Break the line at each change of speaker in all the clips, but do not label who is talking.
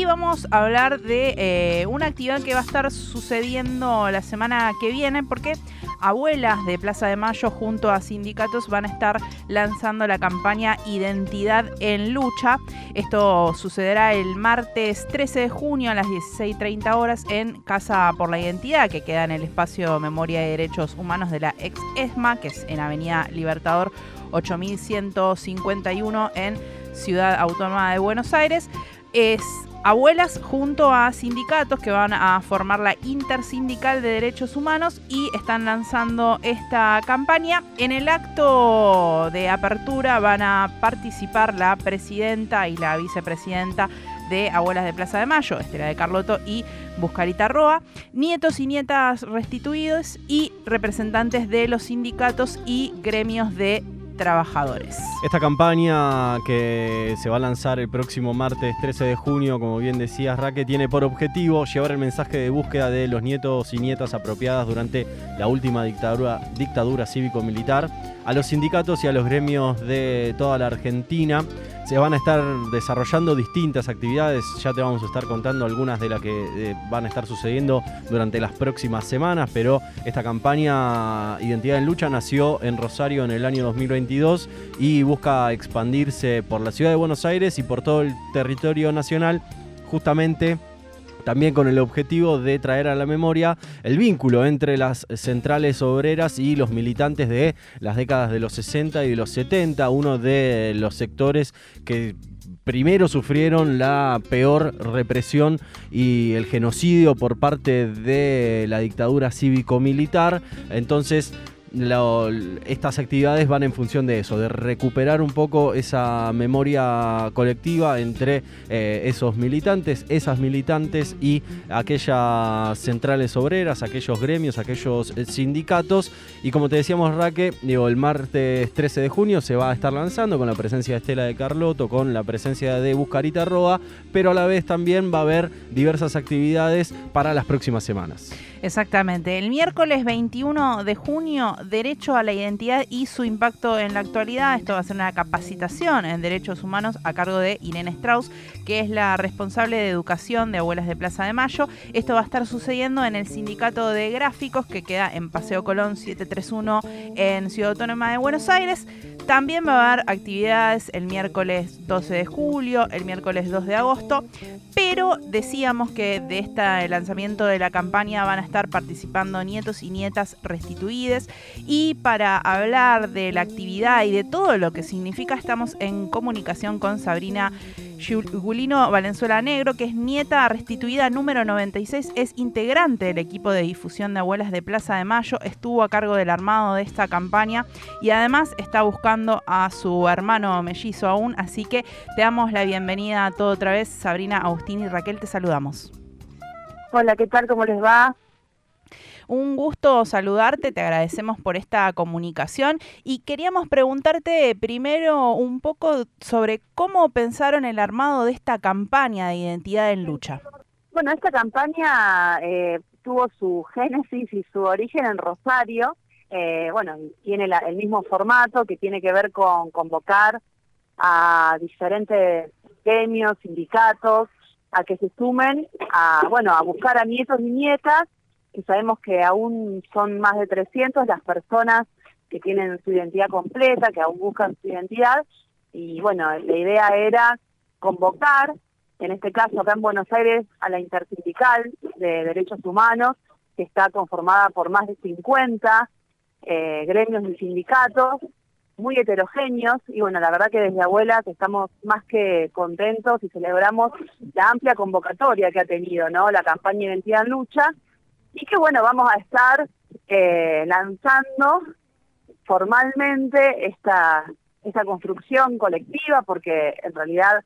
Y vamos a hablar de eh, una actividad que va a estar sucediendo la semana que viene, porque abuelas de Plaza de Mayo junto a sindicatos van a estar lanzando la campaña Identidad en Lucha. Esto sucederá el martes 13 de junio a las 16.30 horas en Casa por la Identidad, que queda en el espacio Memoria y Derechos Humanos de la ex ESMA, que es en Avenida Libertador 8151 en Ciudad Autónoma de Buenos Aires. Es abuelas junto a sindicatos que van a formar la Intersindical de Derechos Humanos y están lanzando esta campaña. En el acto de apertura van a participar la presidenta y la vicepresidenta de Abuelas de Plaza de Mayo, Estela de Carloto y Buscarita Roa, nietos y nietas restituidos y representantes de los sindicatos y gremios de
Esta campaña que se va a lanzar el próximo martes 13 de junio, como bien decías Raque, tiene por objetivo llevar el mensaje de búsqueda de los nietos y nietas apropiadas durante la última dictadura, dictadura cívico-militar a los sindicatos y a los gremios de toda la Argentina se van a estar desarrollando distintas actividades, ya te vamos a estar contando algunas de las que eh, van a estar sucediendo durante las próximas semanas, pero esta campaña Identidad en Lucha nació en Rosario en el año 2022 y busca expandirse por la ciudad de Buenos Aires y por todo el territorio nacional, justamente también con el objetivo de traer a la memoria el vínculo entre las centrales obreras y los militantes de las décadas de los 60 y de los 70, uno de los sectores que primero sufrieron la peor represión y el genocidio por parte de la dictadura cívico-militar. Entonces, estas actividades van en función de eso, de recuperar un poco esa memoria colectiva entre eh, esos militantes, esas militantes y aquellas centrales obreras, aquellos gremios, aquellos eh, sindicatos. Y como te decíamos, Raque, el martes 13 de junio se va a estar lanzando con la presencia de Estela de Carloto, con la presencia de Buscarita Roa, pero a la vez también va a haber diversas actividades para las próximas semanas.
Exactamente. El miércoles 21 de junio, Derecho a la Identidad y su impacto en la actualidad. Esto va a ser una capacitación en derechos humanos a cargo de Irene Strauss, que es la responsable de educación de Abuelas de Plaza de Mayo. Esto va a estar sucediendo en el Sindicato de Gráficos, que queda en Paseo Colón 731 en Ciudad Autónoma de Buenos Aires. También va a haber actividades el miércoles 12 de julio, el miércoles 2 de agosto, pero decíamos que de este lanzamiento de la campaña van a estar participando nietos y nietas restituidas. Y para hablar de la actividad y de todo lo que significa estamos en comunicación con Sabrina Gulino Valenzuela Negro, que es nieta restituida número 96, es integrante del equipo de difusión de abuelas de Plaza de Mayo, estuvo a cargo del armado de esta campaña y además está buscando a su hermano mellizo aún, así que te damos la bienvenida a todo otra vez, Sabrina, Agustín y Raquel, te saludamos.
Hola, ¿qué tal? ¿Cómo les va?
Un gusto saludarte, te agradecemos por esta comunicación y queríamos preguntarte primero un poco sobre cómo pensaron el armado de esta campaña de identidad en lucha.
Bueno, esta campaña eh, tuvo su génesis y su origen en Rosario. Eh, bueno, tiene el mismo formato que tiene que ver con convocar a diferentes gremios, sindicatos, a que se sumen a, bueno, a buscar a nietos y nietas que sabemos que aún son más de 300 las personas que tienen su identidad completa, que aún buscan su identidad, y bueno, la idea era convocar, en este caso acá en Buenos Aires, a la Intersindical de Derechos Humanos, que está conformada por más de 50 eh, gremios y sindicatos, muy heterogéneos, y bueno, la verdad que desde Abuelas estamos más que contentos y celebramos la amplia convocatoria que ha tenido, ¿no? La campaña Identidad en Lucha, y que bueno, vamos a estar eh, lanzando formalmente esta, esta construcción colectiva porque en realidad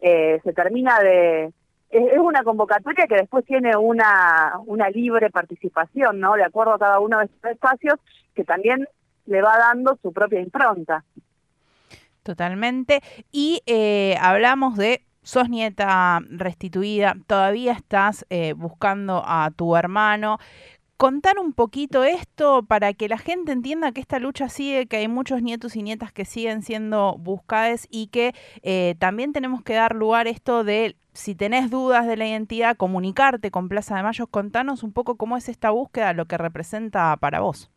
eh, se termina de... Es, una convocatoria que después tiene una, una libre participación, ¿no? De acuerdo a cada uno de estos espacios que también le va dando su propia impronta.
Totalmente. Y eh, hablamos de sos nieta restituida, todavía estás eh, buscando a tu hermano. contar un poquito esto para que la gente entienda que esta lucha sigue, que hay muchos nietos y nietas que siguen siendo buscadas y que eh, también tenemos que dar lugar a esto de si tenés dudas de la identidad, comunicarte con Plaza de Mayo. Contanos un poco cómo es esta búsqueda, lo que representa para vos.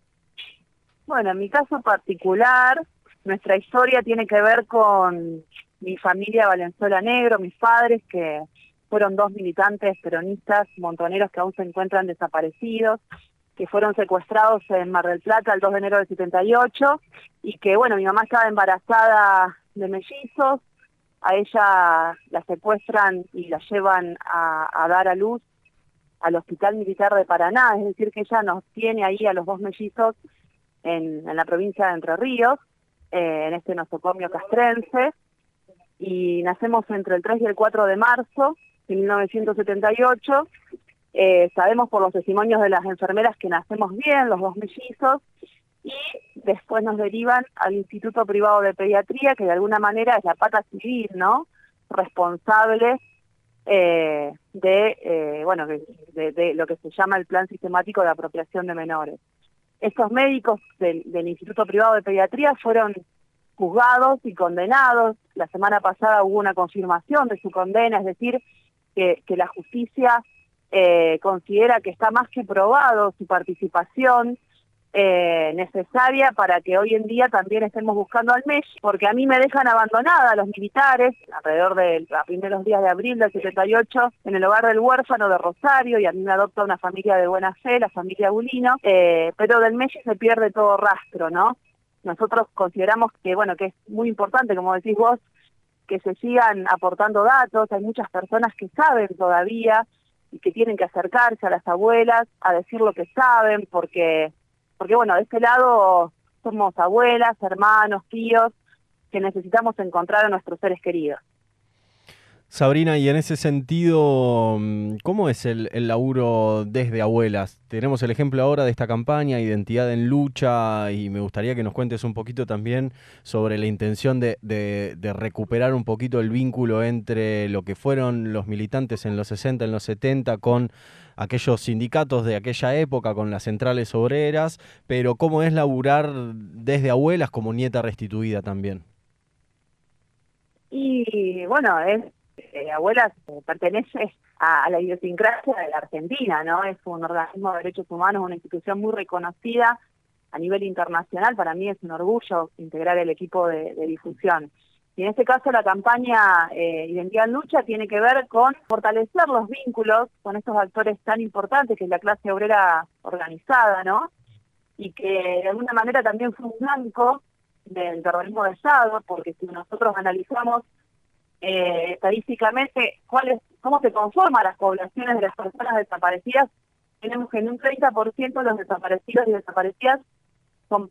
Bueno, en mi caso particular, nuestra historia tiene que ver con mi familia Valenzuela Negro, mis padres, que fueron dos militantes peronistas montoneros que aún se encuentran desaparecidos, que fueron secuestrados en Mar del Plata el 2 de enero del 78 y que, bueno, mi mamá estaba embarazada de mellizos, a ella la secuestran y la llevan a, dar a luz al Hospital Militar de Paraná, es decir, que ella nos tiene ahí a los dos mellizos en, la provincia de Entre Ríos, eh, en este nosocomio castrense, y nacemos entre el 3 y el 4 de marzo de 1978. Eh, sabemos por los testimonios de las enfermeras que nacemos bien, los dos mellizos, y después nos derivan al Instituto Privado de Pediatría, que de alguna manera es la pata civil, ¿no? Responsable eh, de, eh, bueno, de, lo que se llama el Plan Sistemático de Apropiación de Menores. Estos médicos del, del Instituto Privado de Pediatría fueron juzgados y condenados. La semana pasada hubo una confirmación de su condena, es decir, que, que la justicia eh, considera que está más que probado su participación eh, necesaria para que hoy en día también estemos buscando al MESH, porque a mí me dejan abandonada a los militares alrededor de los primeros días de abril del 78 en el hogar del huérfano de Rosario y a mí me adopta una familia de buena fe, la familia Bulino, eh, pero del MESH se pierde todo rastro, ¿no? Nosotros consideramos que, bueno, que es muy importante, como decís vos, que se sigan aportando datos, hay muchas personas que saben todavía y que tienen que acercarse a las abuelas a decir lo que saben, porque, porque bueno, de este lado somos abuelas, hermanos, tíos, que necesitamos encontrar a nuestros seres queridos.
Sabrina, y en ese sentido, mm, ¿cómo es el, laburo desde abuelas? Tenemos el ejemplo ahora de esta campaña, Identidad en Lucha, y me gustaría que nos cuentes un poquito también sobre la intención de, de, recuperar un poquito el vínculo entre lo que fueron los militantes en los 60, en los 70, con aquellos sindicatos de aquella época, con las centrales obreras, pero ¿cómo es laburar desde abuelas como nieta restituida también?
Y bueno, es eh, Abuelas eh, pertenece a, la idiosincrasia de la Argentina, ¿no? Es un organismo de derechos humanos, una institución muy reconocida a nivel internacional. Para mí es un orgullo integrar el equipo de, difusión. Y en este caso la campaña eh, Identidad en Lucha tiene que ver con fortalecer los vínculos con estos actores tan importantes que es la clase obrera organizada, ¿no? Y que de alguna manera también fue un blanco del terrorismo de Estado, porque si nosotros analizamos eh, estadísticamente cuál cómo se conforman las poblaciones de las personas desaparecidas, tenemos que en un 30% los desaparecidos y desaparecidas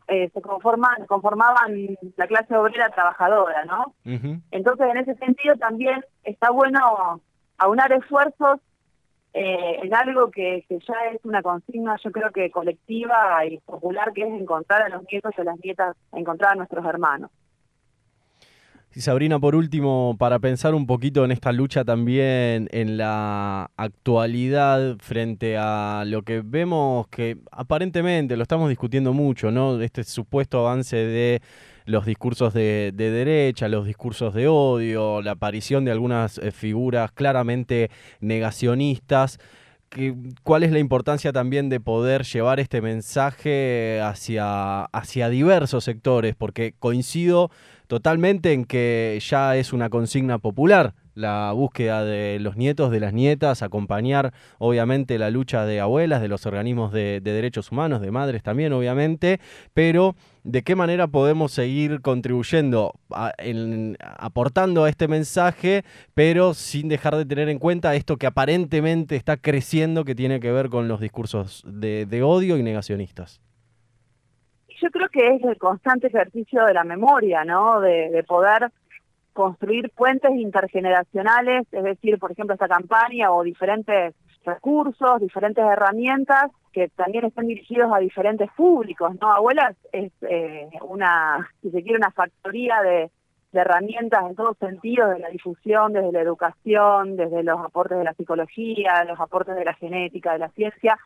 eh, se conforman, conformaban la clase obrera trabajadora, ¿no? Entonces, en ese sentido también está bueno aunar esfuerzos eh, en algo que, que, ya es una consigna, yo creo que colectiva y popular, que es encontrar a los nietos y a las nietas, encontrar a nuestros hermanos.
Y Sabrina, por último, para pensar un poquito en esta lucha también en la actualidad frente a lo que vemos que aparentemente lo estamos discutiendo mucho, ¿no? Este supuesto avance de los discursos de, derecha, los discursos de odio, la aparición de algunas eh, figuras claramente negacionistas. ¿Cuál es la importancia también de poder llevar este mensaje hacia, hacia diversos sectores? Porque coincido totalmente en que ya es una consigna popular la búsqueda de los nietos, de las nietas, acompañar obviamente la lucha de abuelas, de los organismos de, derechos humanos, de madres también obviamente, pero de qué manera podemos seguir contribuyendo, aportando a este mensaje, pero sin dejar de tener en cuenta esto que aparentemente está creciendo, que tiene que ver con los discursos de odio y negacionistas
yo creo que es el constante ejercicio de la memoria, ¿no? De, poder construir puentes intergeneracionales, es decir, por ejemplo, esta campaña o diferentes recursos, diferentes herramientas que también están dirigidos a diferentes públicos, ¿no? Abuelas es eh, una, si se quiere, una factoría de, herramientas en todos sentidos, de la difusión, desde la educación, desde los aportes de la psicología, los aportes de la genética, de la ciencia,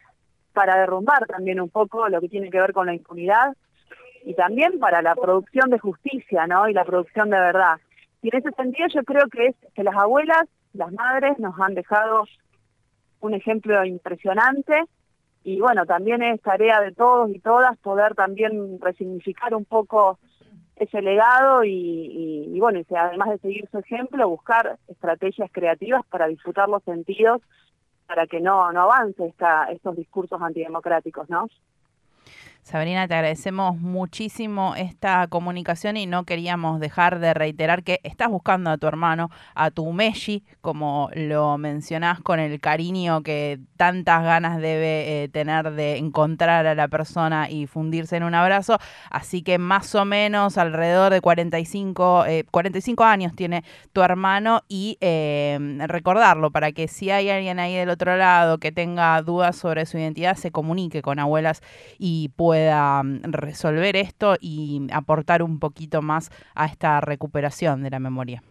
para derrumbar también un poco lo que tiene que ver con la impunidad y también para la producción de justicia, ¿no? Y la producción de verdad. Y en ese sentido yo creo que es que las abuelas, las madres nos han dejado un ejemplo impresionante y bueno, también es tarea de todos y todas poder también resignificar un poco ese legado y, bueno, y además de seguir su ejemplo, buscar estrategias creativas para disfrutar los sentidos para que no, no avance esta, estos discursos antidemocráticos, ¿no?
Sabrina, te agradecemos muchísimo esta comunicación y no queríamos dejar de reiterar que estás buscando a tu hermano, a tu Meshi, como lo mencionás con el cariño que tantas ganas debe eh, tener de encontrar a la persona y fundirse en un abrazo. Así que más o menos alrededor de 45, 45 eh, años tiene tu hermano y eh, recordarlo para que si hay alguien ahí del otro lado que tenga dudas sobre su identidad, se comunique con abuelas y pueda pueda mm, resolver esto y aportar un poquito más a esta recuperación de la memoria.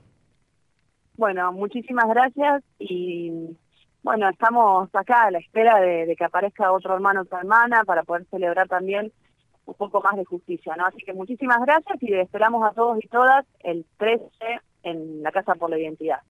Bueno, muchísimas gracias y bueno, estamos acá a la espera de, que aparezca otro hermano o otra hermana para poder celebrar también un poco más de justicia, ¿no? Así que muchísimas gracias y esperamos a todos y todas el 13 en la Casa por la Identidad.